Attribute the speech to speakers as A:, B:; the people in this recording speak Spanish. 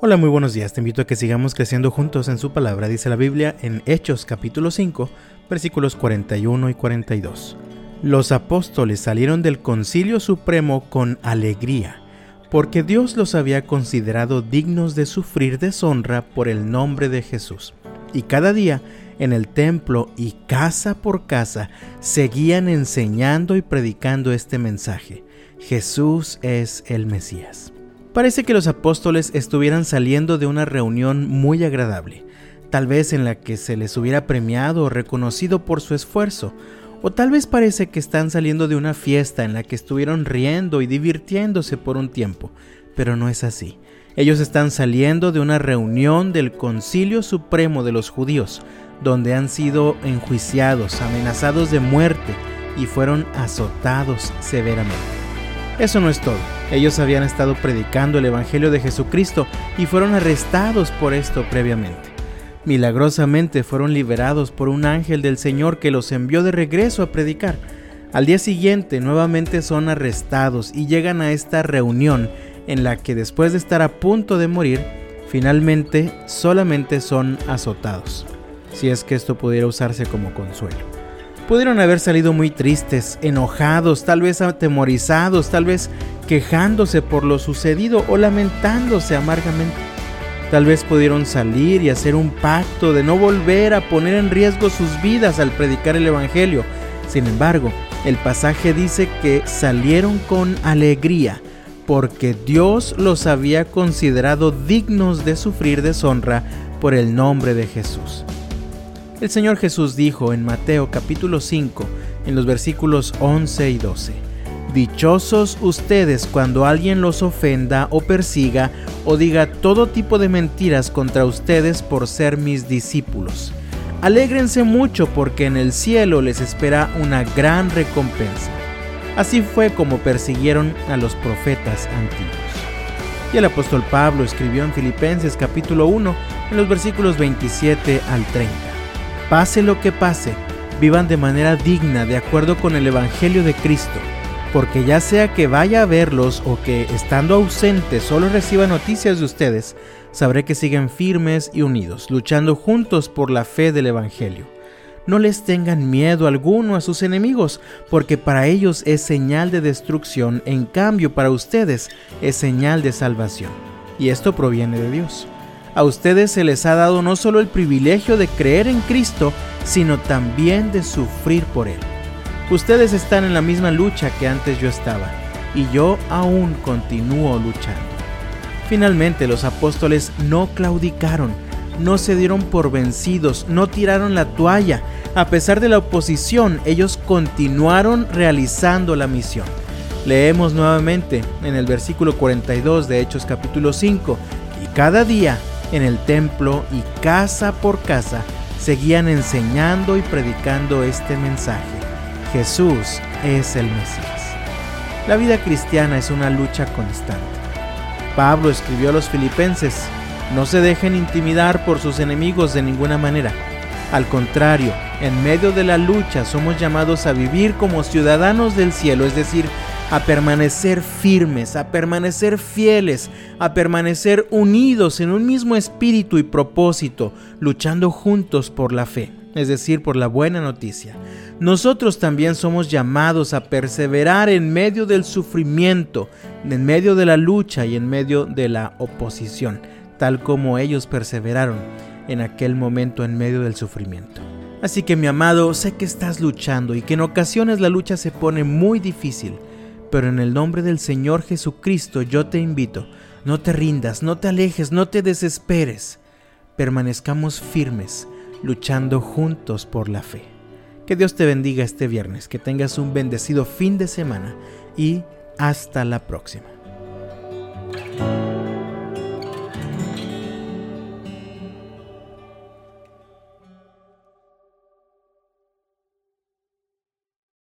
A: Hola, muy buenos días. Te invito a que sigamos creciendo juntos en su palabra, dice la Biblia en Hechos capítulo 5, versículos 41 y 42. Los apóstoles salieron del concilio supremo con alegría, porque Dios los había considerado dignos de sufrir deshonra por el nombre de Jesús. Y cada día en el templo y casa por casa seguían enseñando y predicando este mensaje. Jesús es el Mesías. Parece que los apóstoles estuvieran saliendo de una reunión muy agradable, tal vez en la que se les hubiera premiado o reconocido por su esfuerzo, o tal vez parece que están saliendo de una fiesta en la que estuvieron riendo y divirtiéndose por un tiempo, pero no es así. Ellos están saliendo de una reunión del Concilio Supremo de los Judíos, donde han sido enjuiciados, amenazados de muerte y fueron azotados severamente. Eso no es todo. Ellos habían estado predicando el Evangelio de Jesucristo y fueron arrestados por esto previamente. Milagrosamente fueron liberados por un ángel del Señor que los envió de regreso a predicar. Al día siguiente nuevamente son arrestados y llegan a esta reunión en la que después de estar a punto de morir, finalmente solamente son azotados, si es que esto pudiera usarse como consuelo. Pudieron haber salido muy tristes, enojados, tal vez atemorizados, tal vez quejándose por lo sucedido o lamentándose amargamente. Tal vez pudieron salir y hacer un pacto de no volver a poner en riesgo sus vidas al predicar el Evangelio. Sin embargo, el pasaje dice que salieron con alegría porque Dios los había considerado dignos de sufrir deshonra por el nombre de Jesús. El Señor Jesús dijo en Mateo capítulo 5, en los versículos 11 y 12, Dichosos ustedes cuando alguien los ofenda o persiga o diga todo tipo de mentiras contra ustedes por ser mis discípulos. Alégrense mucho porque en el cielo les espera una gran recompensa. Así fue como persiguieron a los profetas antiguos. Y el apóstol Pablo escribió en Filipenses capítulo 1, en los versículos 27 al 30. Pase lo que pase, vivan de manera digna de acuerdo con el Evangelio de Cristo, porque ya sea que vaya a verlos o que estando ausente solo reciba noticias de ustedes, sabré que siguen firmes y unidos, luchando juntos por la fe del Evangelio. No les tengan miedo alguno a sus enemigos, porque para ellos es señal de destrucción, en cambio para ustedes es señal de salvación. Y esto proviene de Dios a ustedes se les ha dado no solo el privilegio de creer en Cristo, sino también de sufrir por Él. Ustedes están en la misma lucha que antes yo estaba, y yo aún continúo luchando. Finalmente los apóstoles no claudicaron, no se dieron por vencidos, no tiraron la toalla. A pesar de la oposición, ellos continuaron realizando la misión. Leemos nuevamente en el versículo 42 de Hechos capítulo 5, y cada día en el templo y casa por casa seguían enseñando y predicando este mensaje. Jesús es el Mesías. La vida cristiana es una lucha constante. Pablo escribió a los filipenses, no se dejen intimidar por sus enemigos de ninguna manera. Al contrario, en medio de la lucha somos llamados a vivir como ciudadanos del cielo, es decir, a permanecer firmes, a permanecer fieles, a permanecer unidos en un mismo espíritu y propósito, luchando juntos por la fe, es decir, por la buena noticia. Nosotros también somos llamados a perseverar en medio del sufrimiento, en medio de la lucha y en medio de la oposición, tal como ellos perseveraron en aquel momento en medio del sufrimiento. Así que mi amado, sé que estás luchando y que en ocasiones la lucha se pone muy difícil, pero en el nombre del Señor Jesucristo yo te invito, no te rindas, no te alejes, no te desesperes. Permanezcamos firmes, luchando juntos por la fe. Que Dios te bendiga este viernes, que tengas un bendecido fin de semana y hasta la próxima.